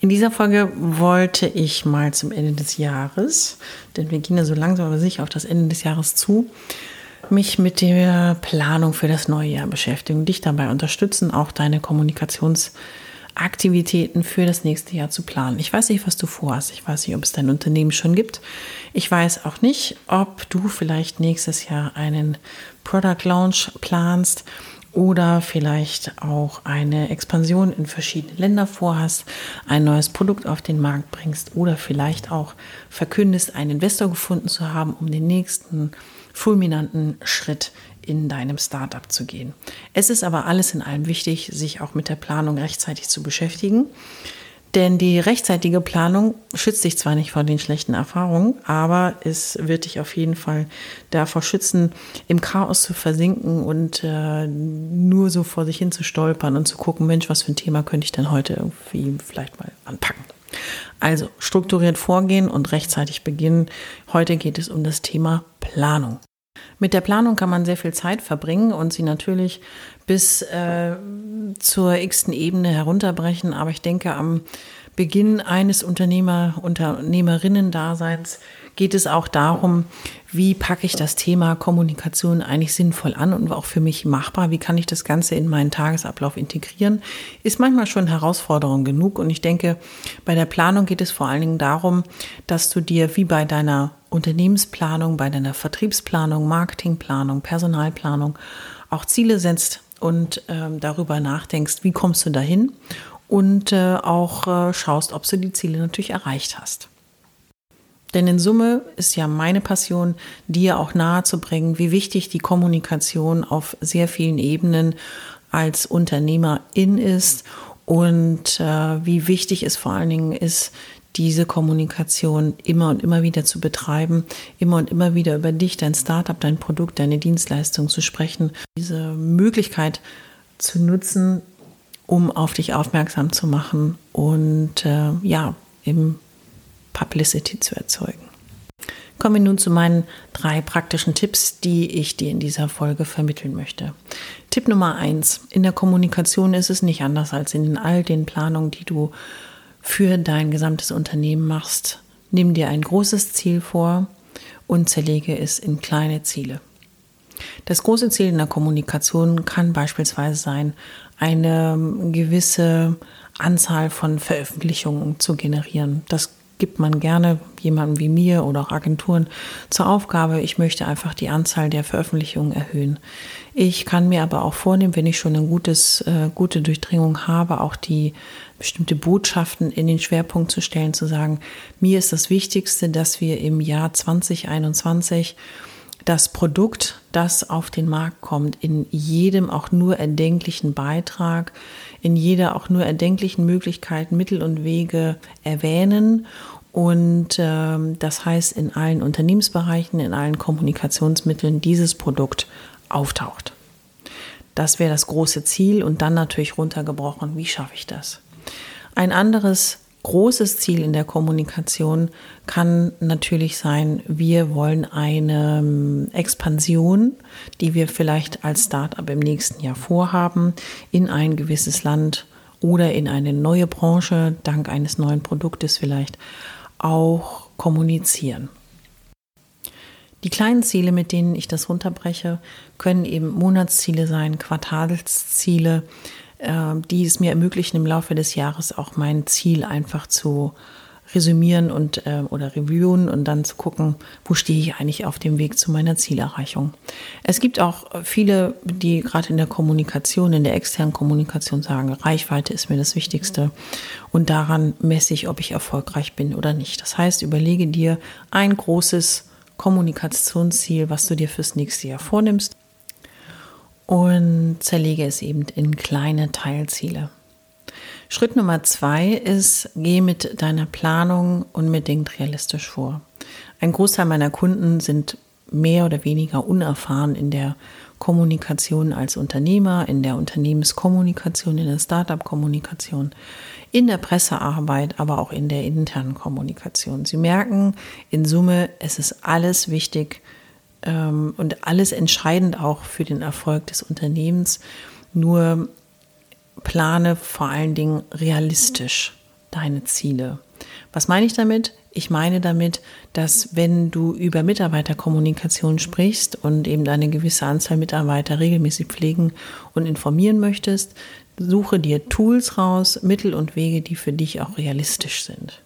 In dieser Folge wollte ich mal zum Ende des Jahres, denn wir gehen ja so langsam aber sicher auf das Ende des Jahres zu, mich mit der Planung für das neue Jahr beschäftigen dich dabei unterstützen, auch deine Kommunikationsaktivitäten für das nächste Jahr zu planen. Ich weiß nicht, was du vorhast. Ich weiß nicht, ob es dein Unternehmen schon gibt. Ich weiß auch nicht, ob du vielleicht nächstes Jahr einen Product Launch planst oder vielleicht auch eine Expansion in verschiedene Länder vorhast, ein neues Produkt auf den Markt bringst oder vielleicht auch verkündest, einen Investor gefunden zu haben, um den nächsten fulminanten Schritt in deinem Startup zu gehen. Es ist aber alles in allem wichtig, sich auch mit der Planung rechtzeitig zu beschäftigen. Denn die rechtzeitige Planung schützt dich zwar nicht vor den schlechten Erfahrungen, aber es wird dich auf jeden Fall davor schützen, im Chaos zu versinken und äh, nur so vor sich hin zu stolpern und zu gucken, Mensch, was für ein Thema könnte ich denn heute irgendwie vielleicht mal anpacken. Also strukturiert vorgehen und rechtzeitig beginnen. Heute geht es um das Thema Planung. Mit der Planung kann man sehr viel Zeit verbringen und sie natürlich bis äh, zur x-ten Ebene herunterbrechen. Aber ich denke, am Beginn eines Unternehmer, Unternehmerinnen-Daseins geht es auch darum, wie packe ich das Thema Kommunikation eigentlich sinnvoll an und auch für mich machbar? Wie kann ich das Ganze in meinen Tagesablauf integrieren? Ist manchmal schon Herausforderung genug. Und ich denke, bei der Planung geht es vor allen Dingen darum, dass du dir wie bei deiner Unternehmensplanung, bei deiner Vertriebsplanung, Marketingplanung, Personalplanung auch Ziele setzt und ähm, darüber nachdenkst, wie kommst du dahin und äh, auch äh, schaust, ob du die Ziele natürlich erreicht hast. Denn in Summe ist ja meine Passion, dir auch nahezubringen, wie wichtig die Kommunikation auf sehr vielen Ebenen als Unternehmerin ist und äh, wie wichtig es vor allen Dingen ist, diese Kommunikation immer und immer wieder zu betreiben, immer und immer wieder über dich, dein Startup, dein Produkt, deine Dienstleistung zu sprechen, diese Möglichkeit zu nutzen, um auf dich aufmerksam zu machen und äh, ja, im Publicity zu erzeugen. Kommen wir nun zu meinen drei praktischen Tipps, die ich dir in dieser Folge vermitteln möchte. Tipp Nummer eins. In der Kommunikation ist es nicht anders als in all den Planungen, die du für dein gesamtes Unternehmen machst. Nimm dir ein großes Ziel vor und zerlege es in kleine Ziele. Das große Ziel in der Kommunikation kann beispielsweise sein, eine gewisse Anzahl von Veröffentlichungen zu generieren. Das gibt man gerne jemandem wie mir oder auch Agenturen zur Aufgabe, ich möchte einfach die Anzahl der Veröffentlichungen erhöhen. Ich kann mir aber auch vornehmen, wenn ich schon eine gutes, äh, gute Durchdringung habe, auch die bestimmte Botschaften in den Schwerpunkt zu stellen, zu sagen, mir ist das Wichtigste, dass wir im Jahr 2021 das Produkt, das auf den Markt kommt, in jedem auch nur erdenklichen Beitrag, in jeder auch nur erdenklichen Möglichkeit, Mittel und Wege erwähnen. Und ähm, das heißt, in allen Unternehmensbereichen, in allen Kommunikationsmitteln dieses Produkt auftaucht. Das wäre das große Ziel und dann natürlich runtergebrochen, wie schaffe ich das? Ein anderes großes Ziel in der Kommunikation kann natürlich sein, wir wollen eine ähm, Expansion, die wir vielleicht als Startup im nächsten Jahr vorhaben, in ein gewisses Land oder in eine neue Branche, dank eines neuen Produktes vielleicht, auch kommunizieren. Die kleinen Ziele, mit denen ich das runterbreche, können eben Monatsziele sein, Quartalsziele, die es mir ermöglichen, im Laufe des Jahres auch mein Ziel einfach zu resümieren und äh, oder reviewen und dann zu gucken, wo stehe ich eigentlich auf dem Weg zu meiner Zielerreichung. Es gibt auch viele, die gerade in der Kommunikation, in der externen Kommunikation sagen, Reichweite ist mir das Wichtigste und daran messe ich, ob ich erfolgreich bin oder nicht. Das heißt, überlege dir ein großes Kommunikationsziel, was du dir fürs nächste Jahr vornimmst und zerlege es eben in kleine Teilziele. Schritt Nummer zwei ist, geh mit deiner Planung unbedingt realistisch vor. Ein Großteil meiner Kunden sind mehr oder weniger unerfahren in der Kommunikation als Unternehmer, in der Unternehmenskommunikation, in der Startup-Kommunikation, in der Pressearbeit, aber auch in der internen Kommunikation. Sie merken in Summe, es ist alles wichtig ähm, und alles entscheidend auch für den Erfolg des Unternehmens. Nur plane vor allen Dingen realistisch deine Ziele. Was meine ich damit? Ich meine damit, dass wenn du über Mitarbeiterkommunikation sprichst und eben eine gewisse Anzahl Mitarbeiter regelmäßig pflegen und informieren möchtest, suche dir Tools raus, Mittel und Wege, die für dich auch realistisch sind.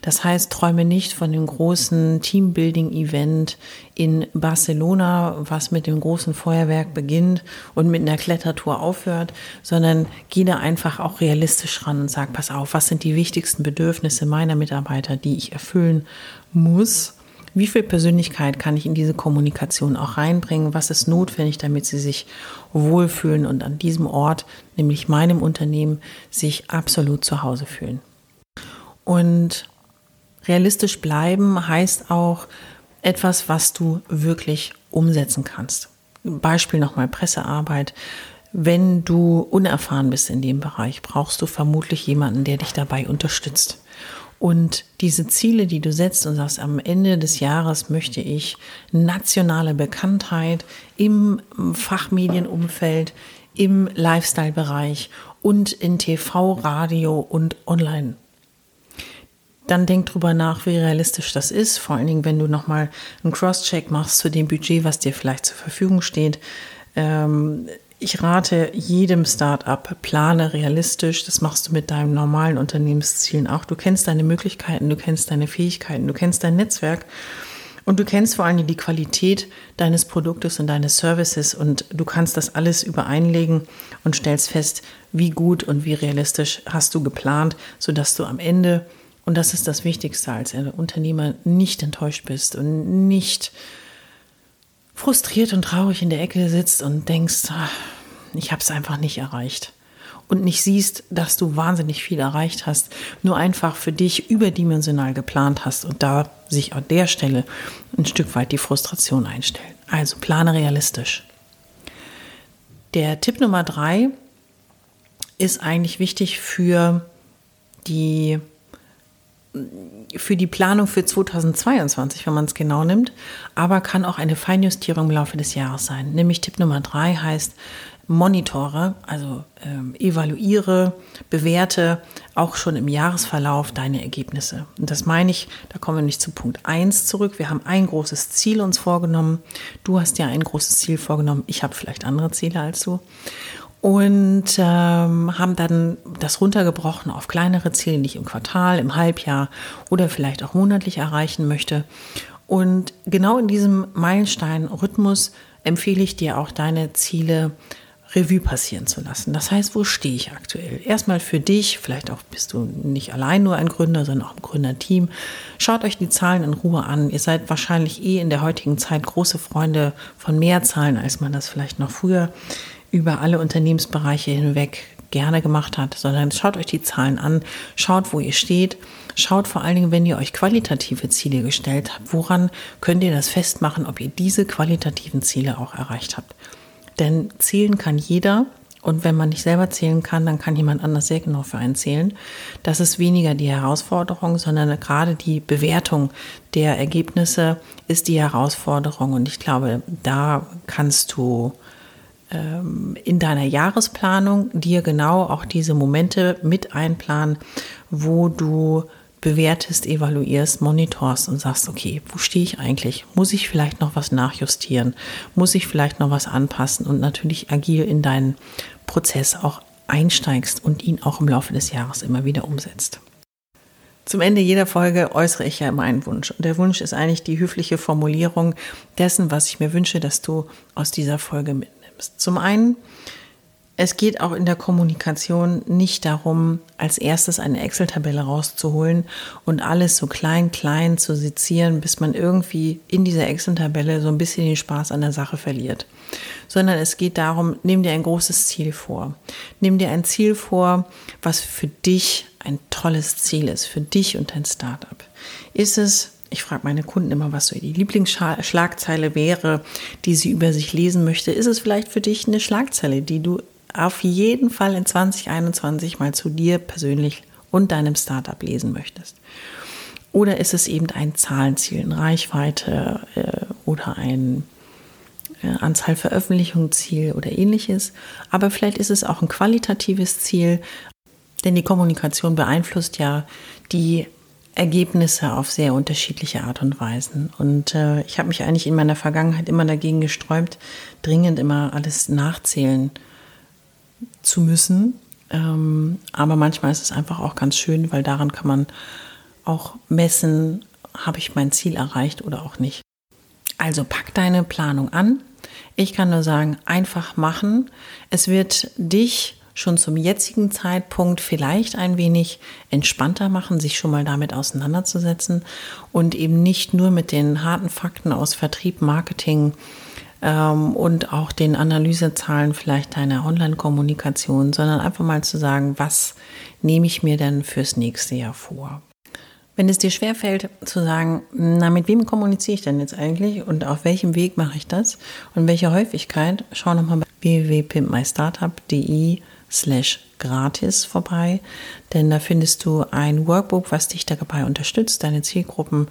Das heißt, träume nicht von dem großen Teambuilding-Event in Barcelona, was mit dem großen Feuerwerk beginnt und mit einer Klettertour aufhört, sondern gehe da einfach auch realistisch ran und sag, pass auf, was sind die wichtigsten Bedürfnisse meiner Mitarbeiter, die ich erfüllen muss? Wie viel Persönlichkeit kann ich in diese Kommunikation auch reinbringen? Was ist notwendig, damit sie sich wohlfühlen und an diesem Ort, nämlich meinem Unternehmen, sich absolut zu Hause fühlen? Und realistisch bleiben heißt auch etwas, was du wirklich umsetzen kannst. Beispiel nochmal Pressearbeit. Wenn du unerfahren bist in dem Bereich, brauchst du vermutlich jemanden, der dich dabei unterstützt. Und diese Ziele, die du setzt und sagst, am Ende des Jahres möchte ich nationale Bekanntheit im Fachmedienumfeld, im Lifestyle-Bereich und in TV, Radio und Online dann denk drüber nach, wie realistisch das ist. Vor allen Dingen, wenn du nochmal einen Cross-Check machst zu dem Budget, was dir vielleicht zur Verfügung steht. Ähm, ich rate jedem Startup, plane realistisch. Das machst du mit deinen normalen Unternehmenszielen auch. Du kennst deine Möglichkeiten, du kennst deine Fähigkeiten, du kennst dein Netzwerk. Und du kennst vor allem die Qualität deines Produktes und deines Services und du kannst das alles übereinlegen und stellst fest, wie gut und wie realistisch hast du geplant, sodass du am Ende und das ist das Wichtigste als Unternehmer, nicht enttäuscht bist und nicht frustriert und traurig in der Ecke sitzt und denkst, ach, ich habe es einfach nicht erreicht. Und nicht siehst, dass du wahnsinnig viel erreicht hast, nur einfach für dich überdimensional geplant hast und da sich an der Stelle ein Stück weit die Frustration einstellt. Also plane realistisch. Der Tipp Nummer drei ist eigentlich wichtig für die für die Planung für 2022, wenn man es genau nimmt, aber kann auch eine Feinjustierung im Laufe des Jahres sein. Nämlich Tipp Nummer drei heißt, monitore, also ähm, evaluiere, bewerte auch schon im Jahresverlauf deine Ergebnisse. Und das meine ich, da kommen wir nicht zu Punkt eins zurück. Wir haben ein großes Ziel uns vorgenommen. Du hast ja ein großes Ziel vorgenommen. Ich habe vielleicht andere Ziele als du und ähm, haben dann das runtergebrochen auf kleinere Ziele, die ich im Quartal, im Halbjahr oder vielleicht auch monatlich erreichen möchte. Und genau in diesem Meilenstein-Rhythmus empfehle ich dir auch deine Ziele Revue passieren zu lassen. Das heißt, wo stehe ich aktuell? Erstmal für dich, vielleicht auch bist du nicht allein nur ein Gründer, sondern auch ein Gründerteam. Schaut euch die Zahlen in Ruhe an. Ihr seid wahrscheinlich eh in der heutigen Zeit große Freunde von mehr Zahlen, als man das vielleicht noch früher über alle Unternehmensbereiche hinweg gerne gemacht hat, sondern schaut euch die Zahlen an, schaut, wo ihr steht, schaut vor allen Dingen, wenn ihr euch qualitative Ziele gestellt habt, woran könnt ihr das festmachen, ob ihr diese qualitativen Ziele auch erreicht habt. Denn zählen kann jeder und wenn man nicht selber zählen kann, dann kann jemand anders sehr genau für einen zählen. Das ist weniger die Herausforderung, sondern gerade die Bewertung der Ergebnisse ist die Herausforderung und ich glaube, da kannst du in deiner Jahresplanung dir genau auch diese Momente mit einplanen, wo du bewertest, evaluierst, monitorst und sagst, okay, wo stehe ich eigentlich? Muss ich vielleicht noch was nachjustieren? Muss ich vielleicht noch was anpassen? Und natürlich agil in deinen Prozess auch einsteigst und ihn auch im Laufe des Jahres immer wieder umsetzt. Zum Ende jeder Folge äußere ich ja immer einen Wunsch. Und der Wunsch ist eigentlich die höfliche Formulierung dessen, was ich mir wünsche, dass du aus dieser Folge mitnimmst. Zum einen, es geht auch in der Kommunikation nicht darum, als erstes eine Excel-Tabelle rauszuholen und alles so klein, klein zu sezieren, bis man irgendwie in dieser Excel-Tabelle so ein bisschen den Spaß an der Sache verliert. Sondern es geht darum, nimm dir ein großes Ziel vor. Nimm dir ein Ziel vor, was für dich ein tolles Ziel ist, für dich und dein Startup. Ist es ich frage meine Kunden immer, was so die Lieblingsschlagzeile wäre, die sie über sich lesen möchte. Ist es vielleicht für dich eine Schlagzeile, die du auf jeden Fall in 2021 mal zu dir persönlich und deinem Startup lesen möchtest. Oder ist es eben ein Zahlenziel, eine Reichweite äh, oder ein äh, Anzahl Veröffentlichungsziel oder ähnliches. Aber vielleicht ist es auch ein qualitatives Ziel, denn die Kommunikation beeinflusst ja die Ergebnisse auf sehr unterschiedliche Art und Weisen. Und äh, ich habe mich eigentlich in meiner Vergangenheit immer dagegen gesträubt, dringend immer alles nachzählen zu müssen. Ähm, aber manchmal ist es einfach auch ganz schön, weil daran kann man auch messen, habe ich mein Ziel erreicht oder auch nicht. Also pack deine Planung an. Ich kann nur sagen, einfach machen. Es wird dich schon zum jetzigen Zeitpunkt vielleicht ein wenig entspannter machen, sich schon mal damit auseinanderzusetzen und eben nicht nur mit den harten Fakten aus Vertrieb, Marketing, ähm, und auch den Analysezahlen vielleicht deiner Online-Kommunikation, sondern einfach mal zu sagen, was nehme ich mir denn fürs nächste Jahr vor? Wenn es dir schwerfällt zu sagen, na, mit wem kommuniziere ich denn jetzt eigentlich und auf welchem Weg mache ich das und welche Häufigkeit, schau nochmal bei www.pimpmystartup.de slash gratis vorbei, denn da findest du ein Workbook, was dich dabei unterstützt, deine Zielgruppen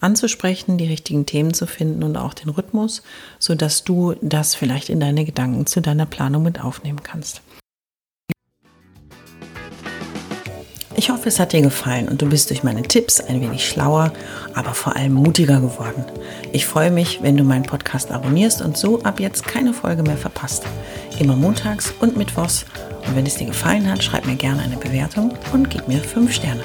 anzusprechen, die richtigen Themen zu finden und auch den Rhythmus, sodass du das vielleicht in deine Gedanken zu deiner Planung mit aufnehmen kannst. Ich hoffe, es hat dir gefallen und du bist durch meine Tipps ein wenig schlauer, aber vor allem mutiger geworden. Ich freue mich, wenn du meinen Podcast abonnierst und so ab jetzt keine Folge mehr verpasst. Immer montags und mittwochs. Und wenn es dir gefallen hat, schreib mir gerne eine Bewertung und gib mir 5 Sterne.